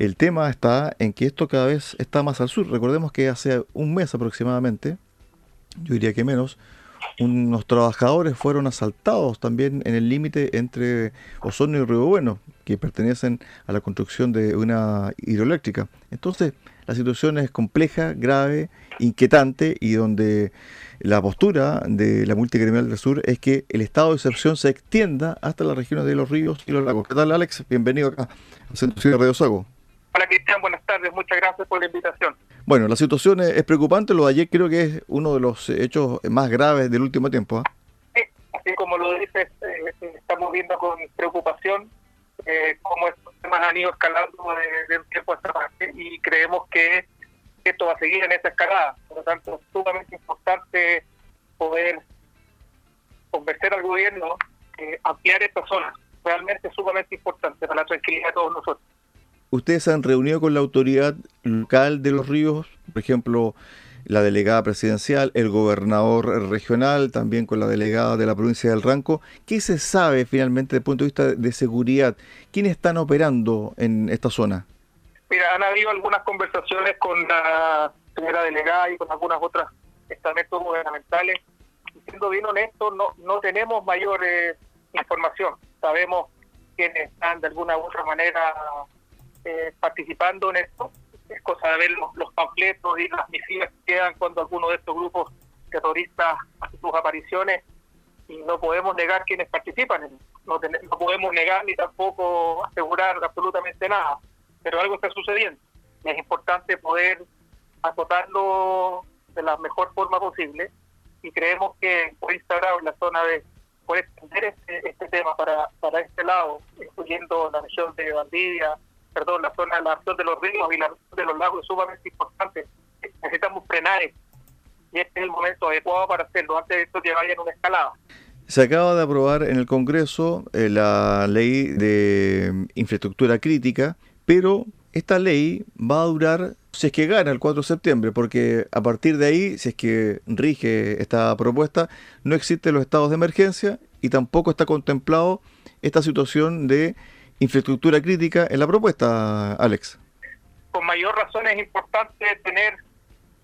El tema está en que esto cada vez está más al sur. Recordemos que hace un mes aproximadamente, yo diría que menos, unos trabajadores fueron asaltados también en el límite entre Osorno y Río Bueno, que pertenecen a la construcción de una hidroeléctrica. Entonces, la situación es compleja, grave, inquietante y donde la postura de la multicriminal del sur es que el estado de excepción se extienda hasta las regiones de los ríos y los lagos. ¿Qué tal, Alex? Bienvenido acá al Centro de Radio Sago. Hola Cristian, buenas tardes, muchas gracias por la invitación. Bueno, la situación es, preocupante, lo de ayer creo que es uno de los hechos más graves del último tiempo. ¿ah? Sí, así como lo dices, eh, estamos viendo con preocupación eh, cómo estos temas han ido escalando de, un tiempo a esta parte y creemos que esto va a seguir en esa escalada. Por lo tanto, es sumamente importante poder convencer al gobierno eh, ampliar esta zona. Realmente es sumamente importante para la tranquilidad de todos nosotros. ¿Ustedes se han reunido con la autoridad local de los ríos? Por ejemplo, la delegada presidencial, el gobernador regional, también con la delegada de la provincia del Ranco. ¿Qué se sabe finalmente desde el punto de vista de seguridad? ¿Quiénes están operando en esta zona? Mira, han habido algunas conversaciones con la señora delegada y con algunas otras estamentos gubernamentales. siendo bien honesto, no, no tenemos mayor eh, información. Sabemos quiénes están de alguna u otra manera eh, participando en esto. Es cosa de ver los, panfletos y las misiles que quedan cuando alguno de estos grupos terroristas hace sus apariciones y no podemos negar quienes participan. No, no podemos negar ni tampoco asegurar absolutamente nada, pero algo está sucediendo. Es importante poder acotarlo de la mejor forma posible y creemos que por Instagram, en la zona de poder extender este, este tema para, para este lado, incluyendo la región de Valdivia, perdón, la zona, la de los ríos y la de los lagos es sumamente importante. Necesitamos frenar y este es el momento adecuado para hacerlo antes de esto que vaya en una escalada. Se acaba de aprobar en el Congreso eh, la ley de infraestructura crítica, pero esta ley va a durar si es que gana el 4 de septiembre, porque a partir de ahí, si es que rige esta propuesta, no existen los estados de emergencia y tampoco está contemplado esta situación de infraestructura crítica en la propuesta, Alex. Con mayor razón es importante tener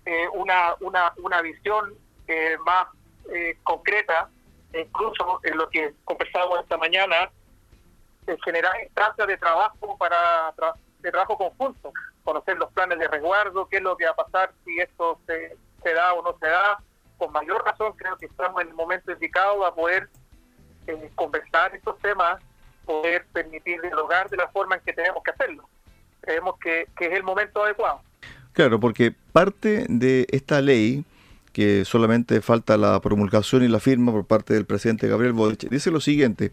eh, una, una, una visión eh, más eh, concreta, incluso en lo que conversamos esta mañana, generar instancias de trabajo para de trabajo conjunto, conocer los planes de resguardo, qué es lo que va a pasar si esto se, se da o no se da. Con mayor razón creo que estamos en el momento indicado a poder conversar estos temas poder permitir dialogar de la forma en que tenemos que hacerlo. Creemos que, es el momento adecuado. Claro, porque parte de esta ley, que solamente falta la promulgación y la firma por parte del presidente Gabriel Boric, dice lo siguiente,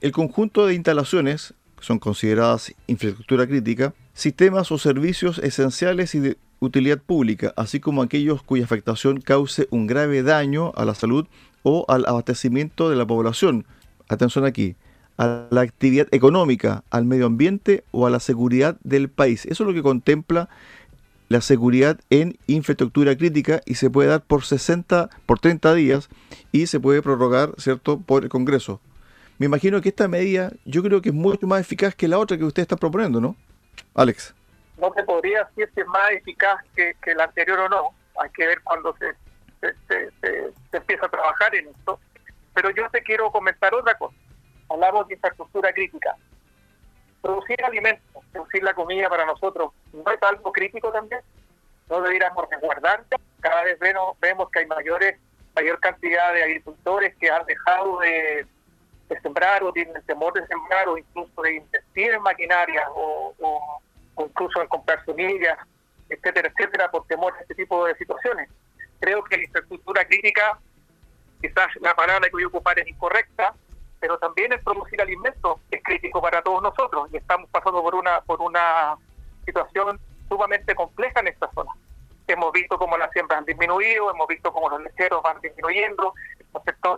el conjunto de instalaciones son consideradas infraestructura crítica, sistemas o servicios esenciales y de utilidad pública, así como aquellos cuya afectación cause un grave daño a la salud o al abastecimiento de la población. Atención aquí, a la actividad económica, al medio ambiente o a la seguridad del país. Eso es lo que contempla la seguridad en infraestructura crítica y se puede dar por 60, por 30 días y se puede prorrogar, ¿cierto?, por el Congreso. Me imagino que esta medida yo creo que es mucho más eficaz que la otra que usted está proponiendo, ¿no? Alex. No se podría decir si es más eficaz que, que la anterior o no. Hay que ver cuando se, se, se empieza a trabajar en esto. Pero yo te quiero comentar otra cosa hablamos de infraestructura crítica. Producir alimentos, producir la comida para nosotros, ¿no es algo crítico también? ¿No deberíamos resguardar? Cada vez vemos, que hay mayores mayor cantidad de agricultores que han dejado de, sembrar o tienen temor de sembrar o incluso de invertir en maquinaria o, incluso en comprar semillas, etcétera, etcétera, por temor a este tipo de situaciones. Creo que la infraestructura crítica, quizás la palabra que voy a ocupar es incorrecta, pero también el producir alimentos es crítico para todos nosotros y estamos pasando por una por una situación sumamente compleja en esta zona. Hemos visto cómo las siembras han disminuido, hemos visto cómo los lecheros van disminuyendo,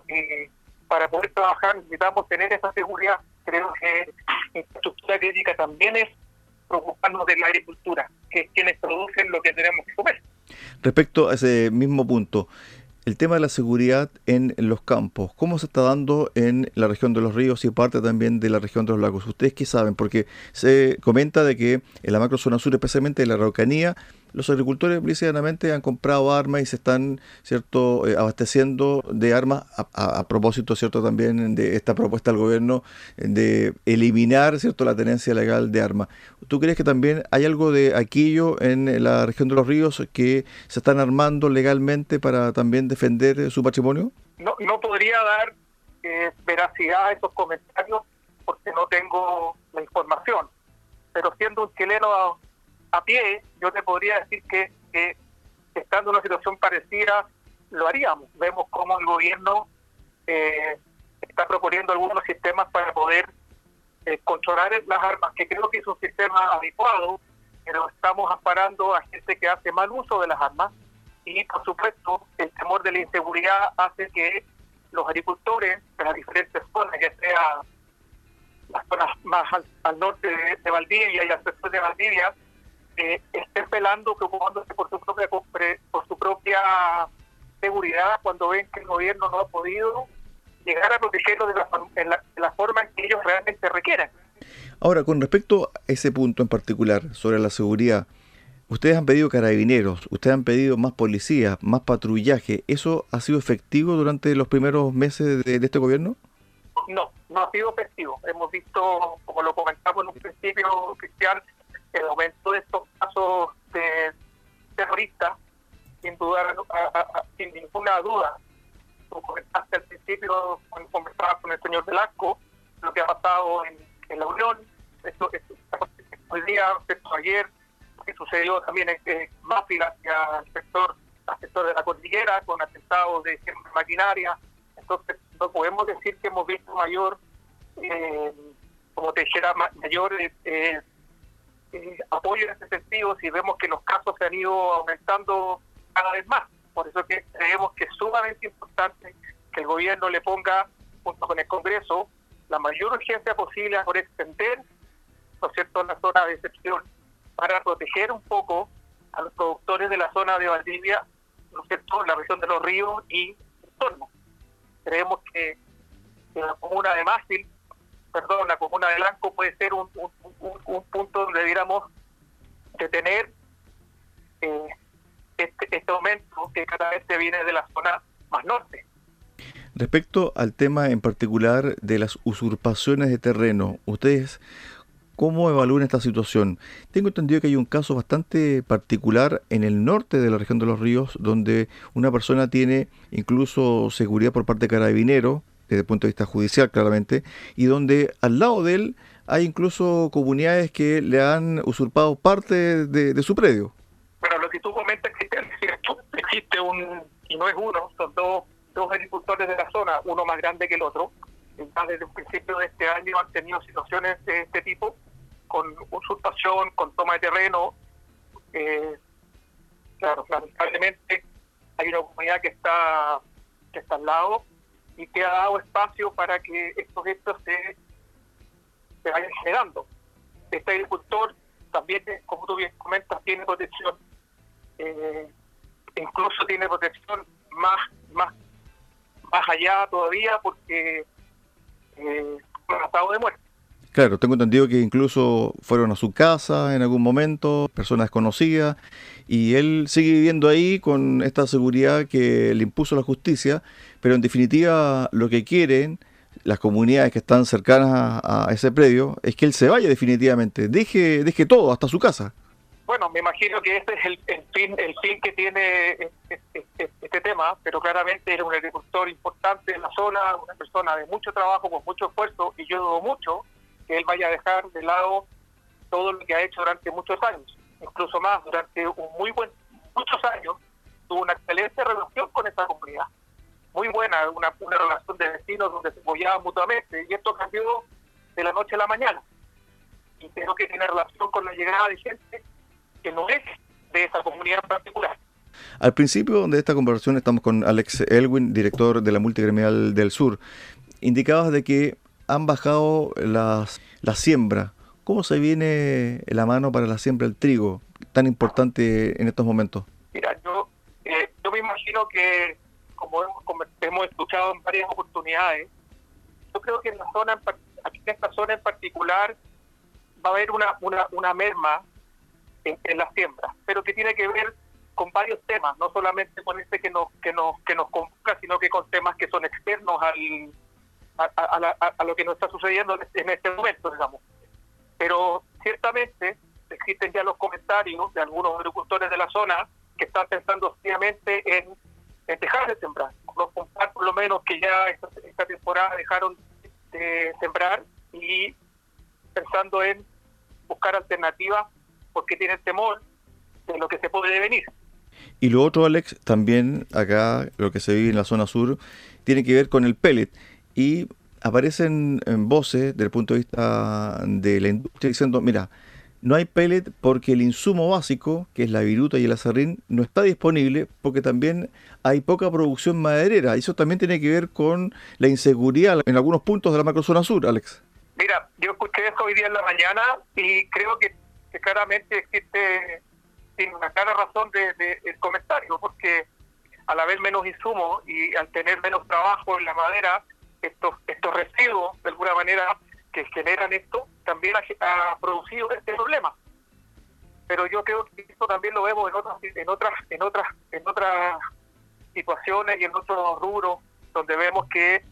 y para poder trabajar necesitamos tener esa seguridad. Creo que infraestructura crítica también es preocuparnos de la agricultura, que es quienes producen lo que tenemos que comer. Respecto a ese mismo punto, el tema de la seguridad en los campos, ¿cómo se está dando en la región de los ríos y parte también de la región de los lagos? ¿Ustedes qué saben? Porque se comenta de que en la macro zona sur, especialmente en la Araucanía, los agricultores precisamente han comprado armas y se están cierto eh, abasteciendo de armas a, propósito cierto también de esta propuesta del gobierno de eliminar cierto la tenencia legal de armas. ¿tú crees que también hay algo de aquello en la región de los ríos que se están armando legalmente para también defender su patrimonio? No, no podría dar eh, veracidad a esos comentarios porque no tengo la información. Pero siendo un chileno a pie, yo te podría decir que, estando en una situación parecida, lo haríamos. Vemos cómo el gobierno eh, está proponiendo algunos sistemas para poder eh, controlar las armas, que creo que es un sistema adecuado, pero estamos amparando a gente que hace mal uso de las armas y, por supuesto, el temor de la inseguridad hace que los agricultores de las diferentes zonas, ya sea las zonas más al, norte de, de, Valdivia y al sur de Valdivia, eh, estén pelando, preocupándose por su propia por su propia seguridad cuando ven que el gobierno no ha podido llegar a protegerlo de la, en la, forma en que ellos realmente requieren. Ahora, con respecto a ese punto en particular sobre la seguridad, ustedes han pedido carabineros, ustedes han pedido más policías, más patrullaje. ¿Eso ha sido efectivo durante los primeros meses de, de este gobierno? No, no ha sido efectivo. Hemos visto, como lo comentamos en un principio, Cristian, el aumento de estos casos de terroristas, sin duda, sin ninguna duda. Como comentaste al principio, cuando conversaba con el señor Velasco, lo que ha pasado en, la Unión, esto, hoy día, esto ayer, que sucedió también en, en hacia el sector, al sector de la cordillera, con atentados de maquinaria. Entonces, no podemos decir que hemos visto mayor, eh, como te dijera, mayor eh, eh, apoyo en ese sentido si vemos que los casos se han ido aumentando cada vez más. Por eso que creemos que es sumamente importante que el gobierno le ponga, junto con el Congreso, la mayor urgencia posible por extender, ¿no es cierto?, la zona de excepción para proteger un poco a los productores de la zona de Valdivia, ¿no es cierto?, la región de los ríos y entorno. Creemos que, la comuna de Mástil perdón, la comuna de Blanco puede ser un, punto donde debiéramos detener eh, este, este aumento que cada vez se viene de la zona más norte. Respecto al tema en particular de las usurpaciones de terreno, ustedes ¿Cómo evalúan esta situación? Tengo entendido que hay un caso bastante particular en el norte de la región de los ríos, donde una persona tiene incluso seguridad por parte de carabinero, desde el punto de vista judicial claramente, y donde al lado de él hay incluso comunidades que le han usurpado parte de, su predio. Bueno, lo que tú comentas que existe un, y no es uno, son dos, dos agricultores de la zona, uno más grande que el otro, desde el principio de este año han tenido situaciones de este tipo, con usurpación, con toma de terreno. Eh, claro, lamentablemente hay una comunidad que está que está al lado y que ha dado espacio para que estos hechos se, se vayan generando. Este agricultor también, como tú bien comentas, tiene protección, eh, incluso tiene protección más, más, más allá todavía porque eh, estado de muerte. Claro, tengo entendido que incluso fueron a su casa en algún momento, personas desconocidas, y él sigue viviendo ahí con esta seguridad que le impuso la justicia, pero en definitiva lo que quieren las comunidades que están cercanas a, ese predio es que él se vaya definitivamente, deje, deje todo, hasta su casa. Bueno, me imagino que este es el, fin el fin que tiene este, este, este, tema, pero claramente era un agricultor importante en la zona, una persona de mucho trabajo, con mucho esfuerzo, y yo dudo mucho que él vaya a dejar de lado todo lo que ha hecho durante muchos años, incluso más, durante un muy buen muchos años tuvo una excelente relación con esa comunidad, muy buena, una, una relación de vecinos donde se apoyaban mutuamente, y esto cambió de la noche a la mañana. Y creo que tiene relación con la llegada de gente que no es de esa comunidad en particular. Al principio de esta conversación estamos con Alex Elwin, director de la Multigremial del Sur. Indicabas de que han bajado las, la siembra. ¿Cómo se viene la mano para la siembra del trigo, tan importante en estos momentos? Mira, yo, eh, yo me imagino que como hemos, hemos escuchado en varias oportunidades, yo creo que en la zona, en esta zona en particular, va a haber una, una, una merma en, en las siembras, pero que tiene que ver con varios temas, no solamente con este que nos que nos que nos convoca, sino que con temas que son externos al a, lo que nos está sucediendo en este momento, digamos. Pero ciertamente existen ya los comentarios de algunos agricultores de la zona que están pensando seriamente en, dejar de sembrar. Los por lo menos que ya esta temporada dejaron de sembrar y pensando en buscar alternativas porque tienen temor de lo que se puede venir. Y lo otro, Alex, también acá, lo que se vive en la zona sur, tiene que ver con el pellet. Y aparecen en voces, desde el punto de vista de la industria, diciendo, mira, no hay pellet porque el insumo básico, que es la viruta y el acerrín, no está disponible porque también hay poca producción maderera. Eso también tiene que ver con la inseguridad en algunos puntos de la macrozona sur, Alex. Mira, yo escuché eso hoy día en la mañana y creo que, claramente existe tiene una clara razón de, el comentario, porque al haber menos insumos y al tener menos trabajo en la madera, estos estos residuos, de alguna manera, que generan esto, también ha, producido este problema. Pero yo creo que esto también lo vemos en otras en otras en otras en otras situaciones y en otros rubros donde vemos que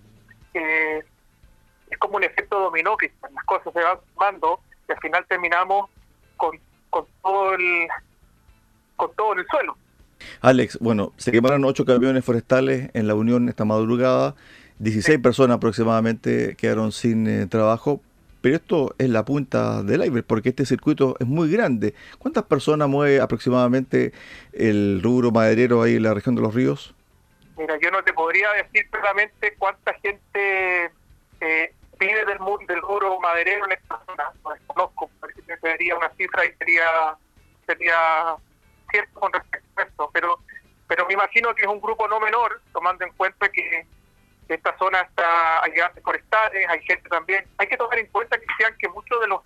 es como un efecto dominó que las cosas se van sumando y al final terminamos con, con todo el con todo en el suelo. Alex, bueno, se quemaron ocho camiones forestales en la Unión esta madrugada, 16 personas aproximadamente quedaron sin eh, trabajo, pero esto es la punta del iceberg porque este circuito es muy grande. ¿Cuántas personas mueve aproximadamente el rubro maderero ahí en la región de los ríos? Mira, yo no te podría decir claramente cuánta gente eh, vive del, del rubro maderero en esta zona, no desconozco, sería una cifra y sería, sería cierto con respecto a esto, pero, pero me imagino que es un grupo no menor, tomando en cuenta que esta zona está, hay grandes forestales, hay gente también. Hay que tomar en cuenta que sean que muchos de los,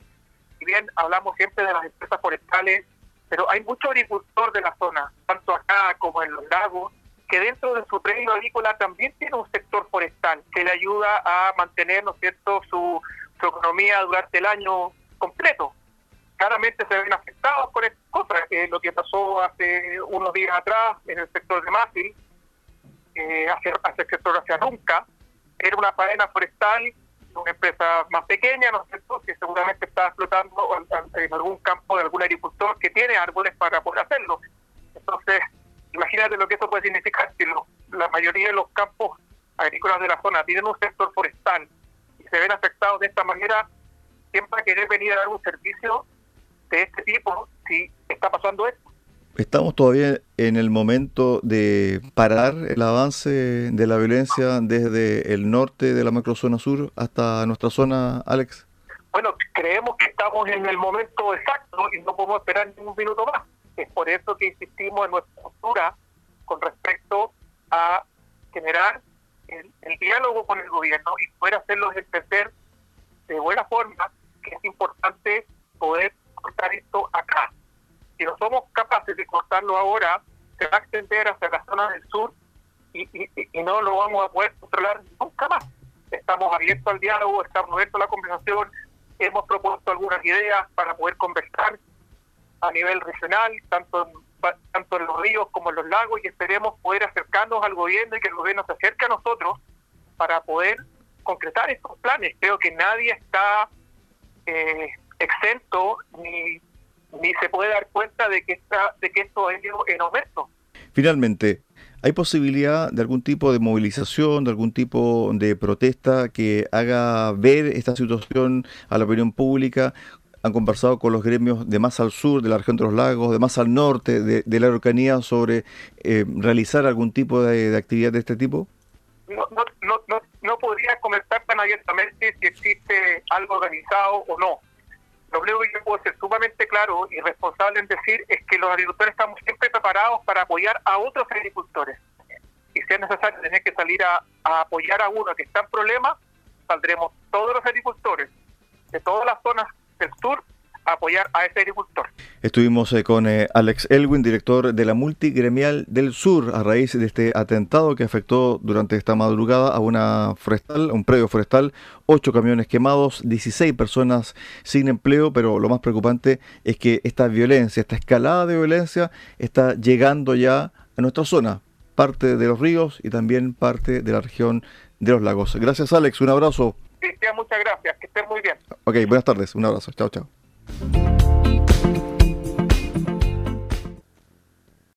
si bien hablamos siempre de las empresas forestales, pero hay mucho agricultor de la zona, tanto acá como en los lagos, que dentro de su predio agrícola también tiene un sector forestal que le ayuda a mantener, ¿no cierto?, su, su economía durante el año completo claramente se ven afectados por estas cosas, que lo que pasó hace unos días atrás en el sector de Másil, eh, hacia, el sector hacia Nunca, era una faena forestal una empresa más pequeña, ¿no es cierto?, que seguramente está explotando en algún campo de algún agricultor que tiene árboles para poder hacerlo. Entonces, imagínate lo que eso puede significar si la mayoría de los campos agrícolas de la zona tienen un sector forestal y se ven afectados de esta manera, siempre querer venir a dar un servicio de este tipo si está pasando esto. Estamos todavía en el momento de parar el avance de la violencia desde el norte de la macrozona sur hasta nuestra zona, Alex. Bueno, creemos que estamos en el momento exacto y no podemos esperar ni un minuto más. Es por eso que insistimos en nuestra postura con respecto a generar el, el diálogo con el gobierno y poder hacerlos entender de buena forma que es importante poder cortar esto acá. Si no somos ahora, se va a extender hacia la zona del sur y, y, no lo vamos a poder controlar nunca más. Estamos abiertos al diálogo, estamos abiertos a la conversación, hemos propuesto algunas ideas para poder conversar a nivel regional, tanto en, tanto en los ríos como en los lagos, y esperemos poder acercarnos al gobierno y que el gobierno se acerque a nosotros para poder concretar estos planes. Creo que nadie está eh, exento ni, ni se puede dar cuenta de que, está, de que esto es en aumento. Finalmente, ¿hay posibilidad de algún tipo de movilización, de algún tipo de protesta que haga ver esta situación a la opinión pública? ¿Han conversado con los gremios de más al sur, de la región de los lagos, de más al norte, de, la Araucanía, sobre eh, realizar algún tipo de, actividad de este tipo? No, no, no, no podría comentar tan abiertamente si existe algo organizado o no lo único que yo puedo ser sumamente claro y responsable en decir es que los agricultores estamos siempre preparados para apoyar a otros agricultores. Y si es necesario tener que salir a, apoyar a uno que está en problemas, saldremos todos los agricultores de todas las zonas del sur apoyar a ese agricultor. Estuvimos eh, con eh, Alex Elwin, director de la Multigremial del Sur, a raíz de este atentado que afectó durante esta madrugada a una forestal, un predio forestal, ocho camiones quemados, 16 personas sin empleo, pero lo más preocupante es que esta violencia, esta escalada de violencia está llegando ya a nuestra zona, parte de los ríos y también parte de la región de los lagos. Gracias Alex, un abrazo. Cristian, muchas gracias, que estén muy bien. Ok, buenas tardes, un abrazo, chao, chao. Música